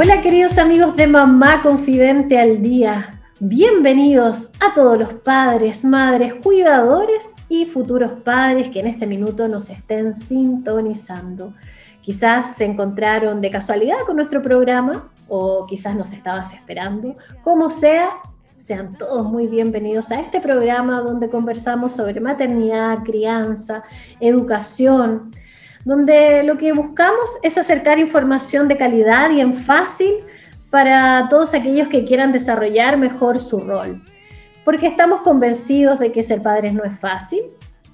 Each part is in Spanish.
Hola queridos amigos de Mamá Confidente al Día. Bienvenidos a todos los padres, madres, cuidadores y futuros padres que en este minuto nos estén sintonizando. Quizás se encontraron de casualidad con nuestro programa o quizás nos estabas esperando. Como sea, sean todos muy bienvenidos a este programa donde conversamos sobre maternidad, crianza, educación, donde lo que buscamos es acercar información de calidad y en fácil para todos aquellos que quieran desarrollar mejor su rol. Porque estamos convencidos de que ser padres no es fácil,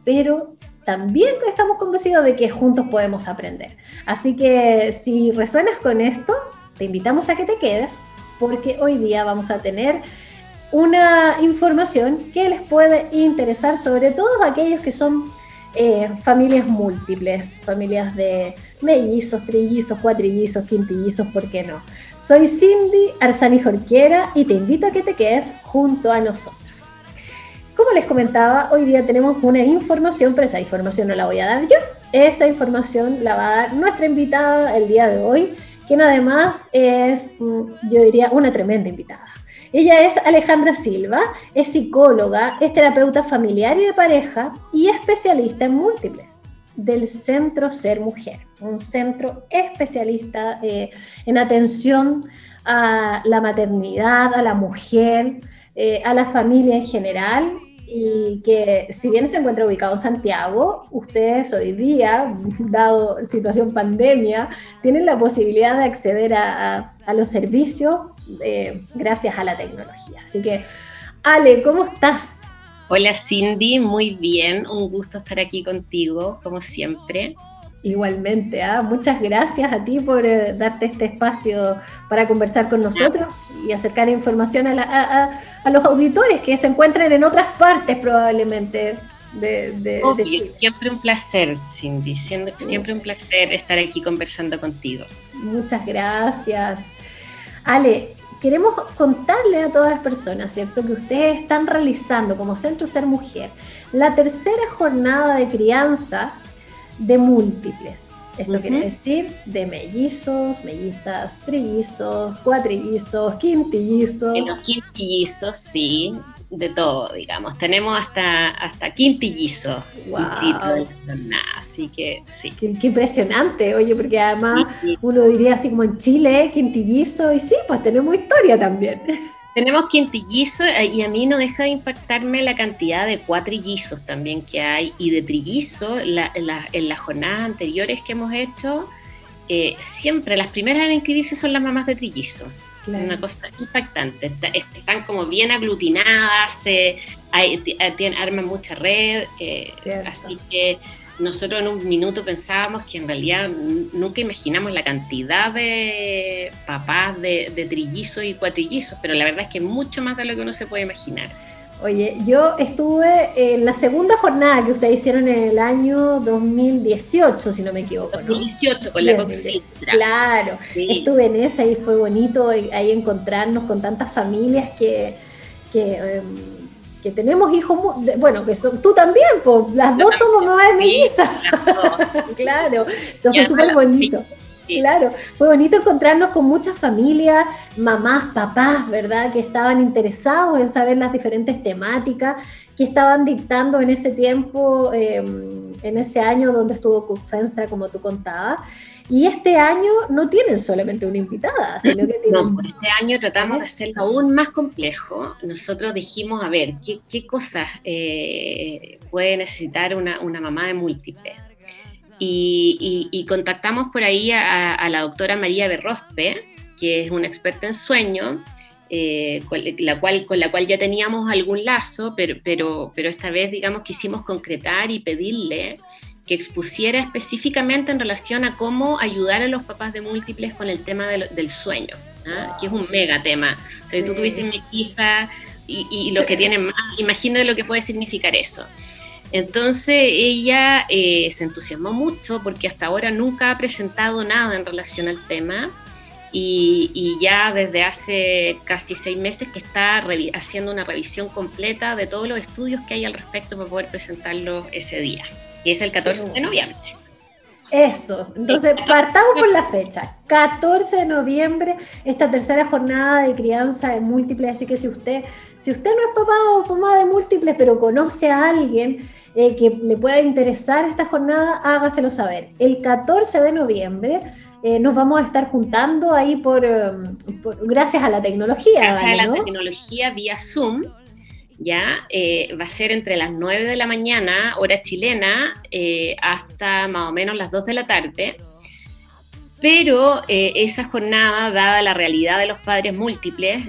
pero también estamos convencidos de que juntos podemos aprender. Así que si resuenas con esto, te invitamos a que te quedes, porque hoy día vamos a tener una información que les puede interesar, sobre todo aquellos que son eh, familias múltiples, familias de mellizos, trillizos, cuatrillizos, quintillizos, ¿por qué no? Soy Cindy Arzani Jorquera y te invito a que te quedes junto a nosotros. Como les comentaba, hoy día tenemos una información, pero esa información no la voy a dar yo. Esa información la va a dar nuestra invitada el día de hoy, quien además es, mm, yo diría, una tremenda invitada. Ella es Alejandra Silva, es psicóloga, es terapeuta familiar y de pareja y especialista en múltiples del Centro Ser Mujer, un centro especialista eh, en atención a la maternidad, a la mujer, eh, a la familia en general. Y que si bien se encuentra ubicado en Santiago, ustedes hoy día, dado situación pandemia, tienen la posibilidad de acceder a, a los servicios eh, gracias a la tecnología. Así que, Ale, ¿cómo estás? Hola Cindy, muy bien, un gusto estar aquí contigo, como siempre. Igualmente, ¿ah? muchas gracias a ti por eh, darte este espacio para conversar con nosotros y acercar información a, los auditores que se encuentran en otras partes probablemente de, de, Siempre un placer, Cindy, siempre un placer estar aquí conversando contigo. Muchas gracias. Ale, queremos contarle a todas las personas, ¿cierto?, que ustedes están realizando como Centro Ser Mujer la tercera jornada de crianza de múltiples. Esto quiere decir de mellizos, mellizas, trillizos, cuatrillizos, quintillizos. los quintillizos, sí, de todo, digamos. Tenemos hasta, hasta quintillizo. Así que sí. Qué, impresionante, oye, porque además uno diría así como en Chile, quintillizo, y sí, pues tenemos historia también. Tenemos quintillizo eh, y a mí no deja de impactarme la cantidad de cuatrillizos también que hay y de trillizos en las jornadas anteriores que hemos hecho. Eh, siempre las primeras en inscribirse son las mamás de trillizos. Una cosa impactante. Están como bien aglutinadas, se, tienen, arman mucha red. Eh, así que nosotros en un minuto pensábamos que en realidad nunca imaginamos la cantidad de papás de, de trillizos y cuatrillizos, pero la verdad es que es mucho más de lo que uno se puede imaginar. Oye, yo estuve en la segunda jornada que ustedes hicieron en el año 2018, si no me equivoco. 2018, con la Claro, estuve en esa y fue bonito ahí encontrarnos con tantas familias que, que, em, tenemos hijos, bueno, que son, tú también, pues, las dos somos mamás de melissa. claro, esto fue súper bonito. Claro, fue bonito encontrarnos con muchas familias, mamás, papás, ¿verdad? Que estaban interesados en saber las diferentes temáticas que estaban dictando en ese tiempo, em, en ese año donde estuvo Cook Fenstra, como tú contabas. Y este año no tienen solamente una invitada, sino que tienen... No, este año tratamos de hacerlo aún más complejo. Nosotros dijimos, a ver, ¿qué, cosas eh, puede necesitar una, una mamá de múltiples? Y, contactamos por ahí a, la doctora María Berrospe, que es una experta en sueño, eh, con, la cual, con la cual ya teníamos algún lazo, pero, pero, pero esta vez, digamos, quisimos concretar y pedirle que expusiera específicamente en relación a cómo ayudar a los papás de múltiples con el tema del, sueño, ¿ah? que es un mega tema. Si tú tuviste melliza y, y los que tienen más, imagínate lo que puede significar eso. Entonces ella eh, se entusiasmó mucho porque hasta ahora nunca ha presentado nada en relación al tema y, ya desde hace casi seis meses que está haciendo una revisión completa de todos los estudios que hay al respecto para poder presentarlos ese día, que es el 14 de noviembre. Eso, entonces partamos por la fecha, 14 de noviembre, esta tercera jornada de crianza de múltiples, así que si usted, si usted no es papá o mamá de múltiples, pero conoce a alguien eh, que le pueda interesar esta jornada, hágaselo saber. El 14 de noviembre eh, nos vamos a estar juntando ahí por, um, gracias a la tecnología. Gracias a la tecnología vía Zoom ya eh, va a ser entre las 9 de la mañana, hora chilena, eh, hasta más o menos las 2 de la tarde. Pero eh, esa jornada, dada la realidad de los padres múltiples,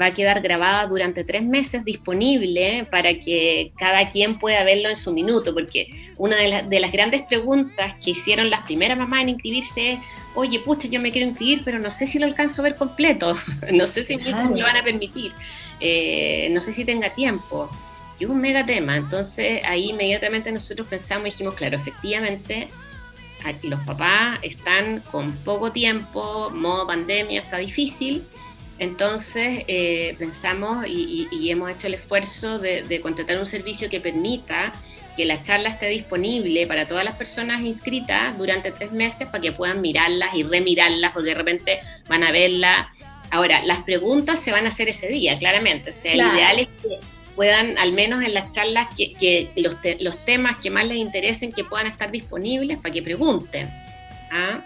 va a quedar grabada durante tres meses disponible para que cada quien pueda verlo en su minuto, porque una de, de las grandes preguntas que hicieron las primeras mamás en inscribirse es, oye, pucha, yo me quiero inscribir, pero no sé si lo alcanzo a ver completo, no sé si me lo van a permitir. Eh, no sé si tenga tiempo. Y es un mega tema. Entonces ahí inmediatamente nosotros pensamos y dijimos, claro, efectivamente, aquí los papás están con poco tiempo, modo pandemia está difícil. Entonces eh, pensamos y, hemos hecho el esfuerzo de, contratar un servicio que permita que la charla esté disponible para todas las personas inscritas durante tres meses para que puedan mirarlas y remirarlas, porque de repente van a verla Ahora, las preguntas se van a hacer ese día, claramente. O sea, el ideal es que puedan, al menos en las charlas, que, los, los, temas que más les interesen, que puedan estar disponibles para que pregunten. ¿ah?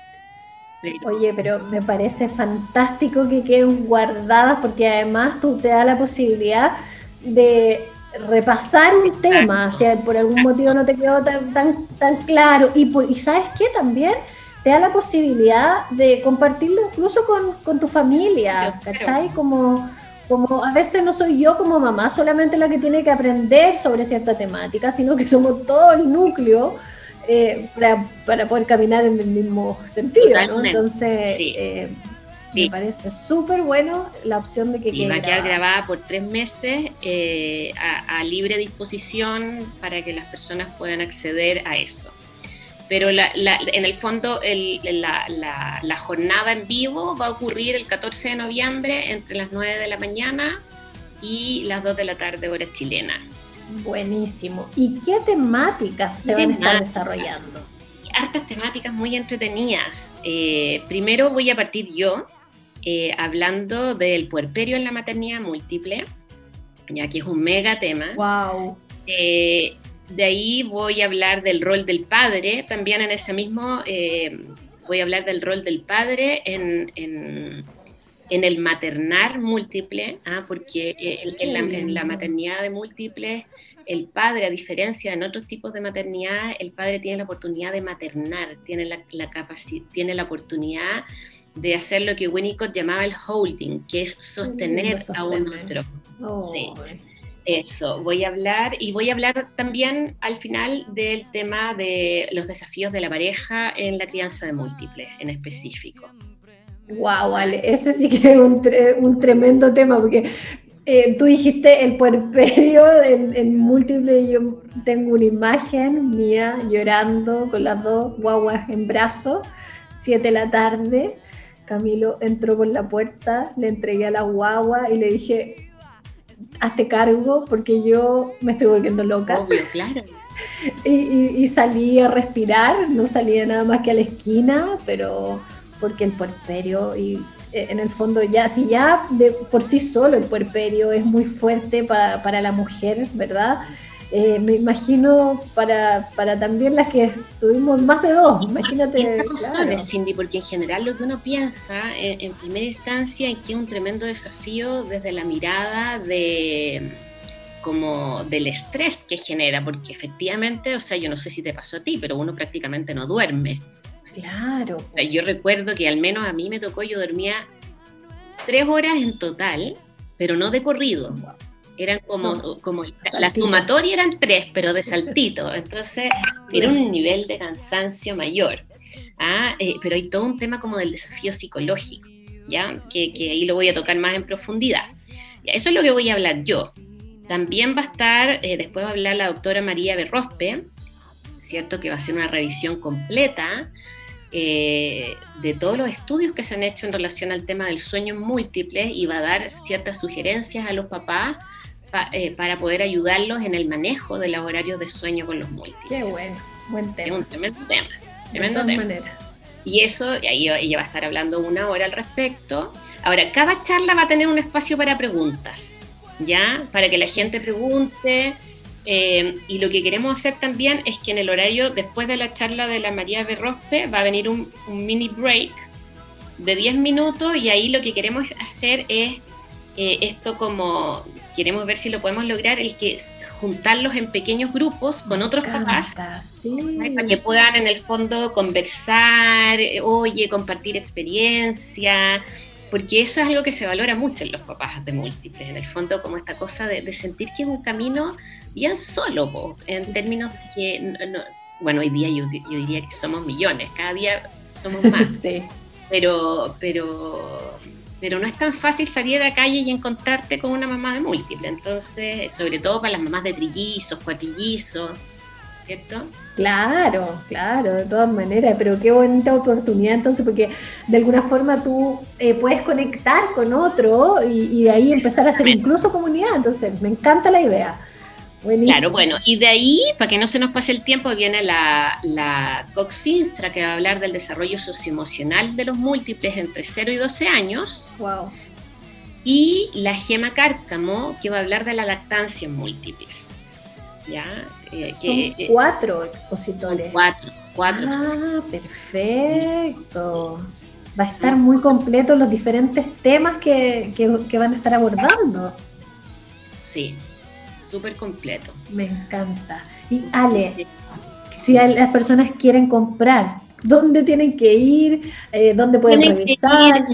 Oye, pero me parece fantástico que queden guardadas porque además tú te da la posibilidad de repasar un tema, si por algún motivo no te quedó tan, tan, tan claro. Y, y sabes qué también te da la posibilidad de compartirlo incluso con, tu familia, ¿cachai? Como, como a veces no soy yo como mamá solamente la que tiene que aprender sobre cierta temática, sino que somos todo el núcleo eh, para, poder caminar en el mismo sentido, ¿no? Entonces, eh, me parece súper bueno la opción de que sí, va a quedar grabada por tres meses eh, a libre disposición para que las personas puedan acceder a eso pero en el fondo la, jornada en vivo va a ocurrir el 14 de noviembre entre las 9 de la mañana y las 2 de la tarde hora chilena. Buenísimo. ¿Y qué temáticas se van a estar desarrollando? Hartas temáticas muy entretenidas. Eh, primero voy a partir yo eh, hablando del puerperio en la maternidad múltiple, ya que es un mega tema. ¡Wow! De ahí voy a hablar del rol del padre, también en ese mismo, eh, voy a hablar del rol del padre en, en, el maternar múltiple, ¿ah? porque eh, en, la, maternidad de múltiples, el padre, a diferencia de en otros tipos de maternidad, el padre tiene la oportunidad de maternar, tiene la, la capacidad, tiene la oportunidad de hacer lo que Winnicott llamaba el holding, que es sostener a un otro. Sí. Eso, voy a hablar y voy a hablar también al final del tema de los desafíos de la pareja en la crianza de múltiples en específico. Wow, vale, ese sí que es un, tremendo tema porque eh, tú dijiste el puerperio en, en múltiples, yo tengo una imagen mía llorando con las dos guaguas en brazos, siete de la tarde. Camilo entró por la puerta, le entregué a la guagua y le dije, hazte cargo porque yo me estoy volviendo loca. Obvio, claro. Y, salí a respirar, no salía nada más que a la esquina, pero porque el puerperio y eh, en el fondo ya, si ya de por sí solo el puerperio es muy fuerte para la mujer, ¿verdad? Eh, me imagino para, para, también las que tuvimos más de dos, imagínate. Claro. Cindy, porque en general lo que uno piensa eh, en, primera instancia es que es un tremendo desafío desde la mirada de como del estrés que genera, porque efectivamente, o sea, yo no sé si te pasó a ti, pero uno prácticamente no duerme. Claro. yo recuerdo que al menos a mí me tocó, yo dormía tres horas en total, pero no de corrido. Eran como, como la sumatoria eran tres, pero de saltito. Entonces era un nivel de cansancio mayor. ¿ah? Eh, pero hay todo un tema como del desafío psicológico, ¿ya? Que, ahí lo voy a tocar más en profundidad. Eso es lo que voy a hablar yo. También va a estar, eh, después va a hablar la doctora María Berrospe, ¿cierto? Que va a hacer una revisión completa eh, de todos los estudios que se han hecho en relación al tema del sueño múltiple y va a dar ciertas sugerencias a los papás eh, para poder ayudarlos en el manejo de los horarios de sueño con los múltiples. Qué bueno, buen tema. Es un tremendo tema, tremendo tema. Y eso, y ahí ella va a estar hablando una hora al respecto. Ahora, cada charla va a tener un espacio para preguntas, ¿ya? Para que la gente pregunte. Eh, y lo que queremos hacer también es que en el horario, después de la charla de la María Berrospe, va a venir un, un mini break de 10 minutos y ahí lo que queremos hacer es eh, esto como queremos ver si lo podemos lograr, el que juntarlos en pequeños grupos con otros papás para que puedan en el fondo conversar, oye, compartir experiencia, porque eso es algo que se valora mucho en los papás de múltiples, en el fondo como esta cosa de, sentir que es un camino bien solo, en términos que, bueno, hoy día yo, yo, diría que somos millones, cada día somos más, sí. pero, pero pero no es tan fácil salir a la calle y encontrarte con una mamá de múltiple. Entonces, sobre todo para las mamás de trillizos, cuatrillizos, ¿cierto? Claro, claro, de todas maneras, pero qué bonita oportunidad entonces, porque de alguna forma tú eh, puedes conectar con otro y, de ahí empezar a hacer incluso comunidad. Entonces, me encanta la idea. Claro, bueno, y de ahí, para que no se nos pase el tiempo, viene la, la Cox Finstra, que va a hablar del desarrollo socioemocional de los múltiples entre 0 y 12 años. Wow. Y la Gema Cárcamo, que va a hablar de la lactancia en múltiples. ¿Ya? Eh, son eh, cuatro expositores. cuatro, cuatro. Ah, perfecto. Va a estar muy completo los diferentes temas que, que van a estar abordando. Sí, súper completo. Me encanta. Y Ale, si las personas quieren comprar, ¿dónde tienen que ir? Eh, ¿Dónde pueden revisar?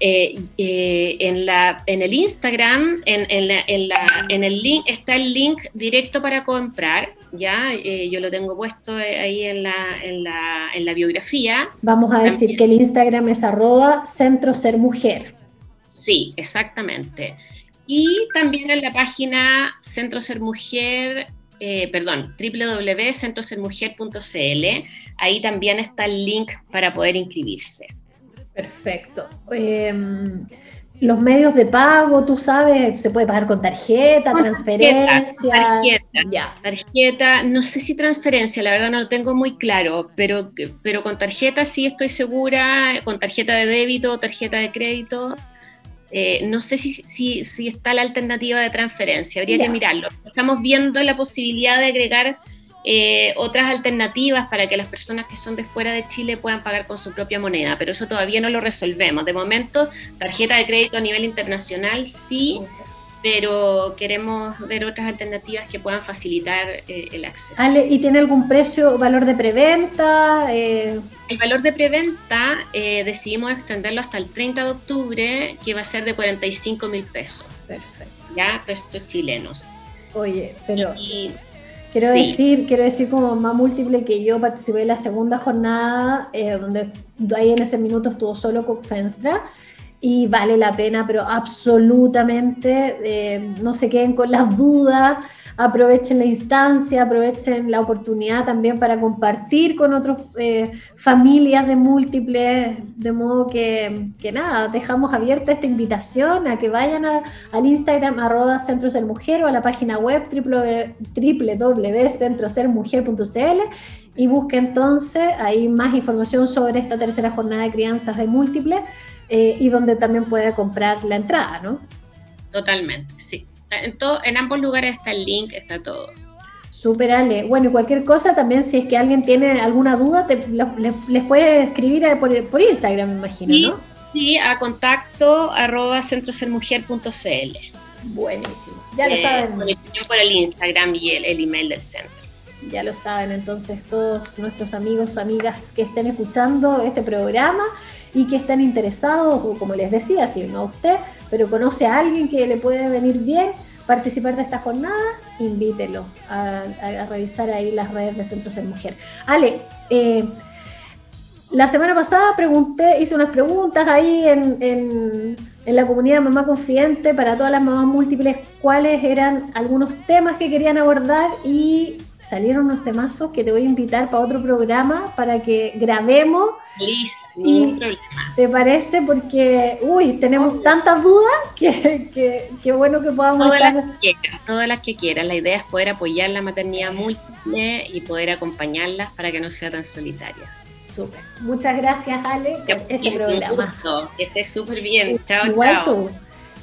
Eh, eh, en, la, en el Instagram, en, en, la, en, la, en el link, está el link directo para comprar. Ya, yo lo tengo puesto ahí en la, en la, en la biografía. Vamos a decir que el Instagram es arroba centro ser mujer. Sí, exactamente. Y también en la página Centro Ser Mujer, eh, perdón, www.centrosermujer.cl, ahí también está el link para poder inscribirse. Perfecto. Em, los medios de pago, tú sabes, se puede pagar con tarjeta, transferencia. Tarjeta, ya. tarjeta, no sé si transferencia, la verdad no lo tengo muy claro, pero, pero con tarjeta sí estoy segura, con tarjeta de débito, tarjeta de crédito, eh, no sé si, si, si, está la alternativa de transferencia, habría que mirarlo. Estamos viendo la posibilidad de agregar eh, otras alternativas para que las personas que son de fuera de Chile puedan pagar con su propia moneda, pero eso todavía no lo resolvemos. De momento, tarjeta de crédito a nivel internacional sí, pero queremos ver otras alternativas que puedan facilitar eh, el acceso. Ale, ¿y tiene algún precio, valor de preventa? Eh... El valor de preventa eh, decidimos extenderlo hasta el 30 de octubre, que va a ser de 45 mil pesos. Perfecto. Ya, pesos chilenos. Oye, pero... Quiero decir, quiero decir como más múltiple que yo participé en la segunda jornada, eh, donde ahí en ese minuto estuvo solo con Fenstra, y vale la pena, pero absolutamente eh, no se queden con las dudas, aprovechen la instancia, aprovechen la oportunidad también para compartir con otras eh, familias de múltiples, de modo que, que, nada, dejamos abierta esta invitación a que vayan al Instagram arroba Centros del Mujer o a la página web www.centrosermujer.cl y busquen entonces ahí más información sobre esta tercera jornada de crianzas de múltiples eh, y donde también puede comprar la entrada, ¿no? Totalmente, sí. En, todo, en ambos lugares está el link, está todo. Super Ale. Bueno, y cualquier cosa también, si es que alguien tiene alguna duda, les, puede escribir por, por, Instagram, me imagino, ¿no? Sí, a contacto arroba centrosermujer.cl. Buenísimo. Ya lo eh, saben. Por el Instagram y el, el email del centro. Ya lo saben, entonces todos nuestros amigos o amigas que estén escuchando este programa y que estén interesados, o como les decía, si no usted, pero conoce a alguien que le puede venir bien participar de esta jornada, invítelo a, revisar ahí las redes de Centros en Mujer. Ale, eh, la semana pasada pregunté, hice unas preguntas ahí en, en, la comunidad Mamá Confidente para todas las mamás múltiples, cuáles eran algunos temas que querían abordar y salieron unos temazos que te voy a invitar para otro programa para que grabemos. Listo, y problema. ¿Te parece? Porque, uy, tenemos tantas dudas que, que, bueno que podamos todas Las que quieran, todas las que quieran. La idea es poder apoyar la maternidad múltiple y poder acompañarlas para que no sea tan solitaria. Súper. Muchas gracias, Ale, por este programa. Que estés súper bien. Chao, Igual Tú.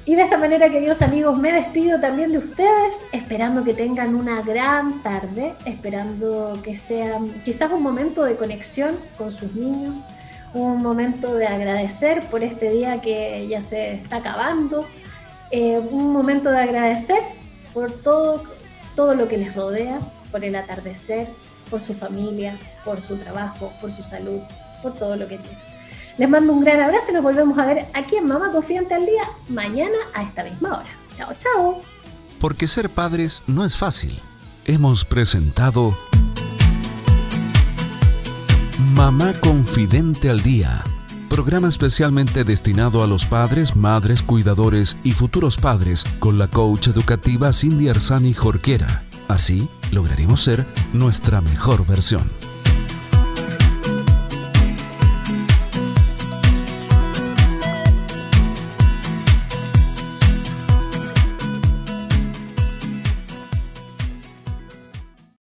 Y de esta manera, queridos amigos, me despido también de ustedes, esperando que tengan una gran tarde, esperando que sea quizás un momento de conexión con sus niños, un momento de agradecer por este día que ya se está acabando, eh, un momento de agradecer por todo, todo lo que les rodea, por el atardecer, por su familia, por su trabajo, por su salud, por todo lo que tienen. Les mando un gran abrazo y nos volvemos a ver aquí en Mamá Confiante al Día mañana a esta misma hora. Chao, chao. Porque ser padres no es fácil. Hemos presentado Mamá Confidente al Día, programa especialmente destinado a los padres, madres, cuidadores y futuros padres con la coach educativa Cindy Arzani Jorquera. Así lograremos ser nuestra mejor versión.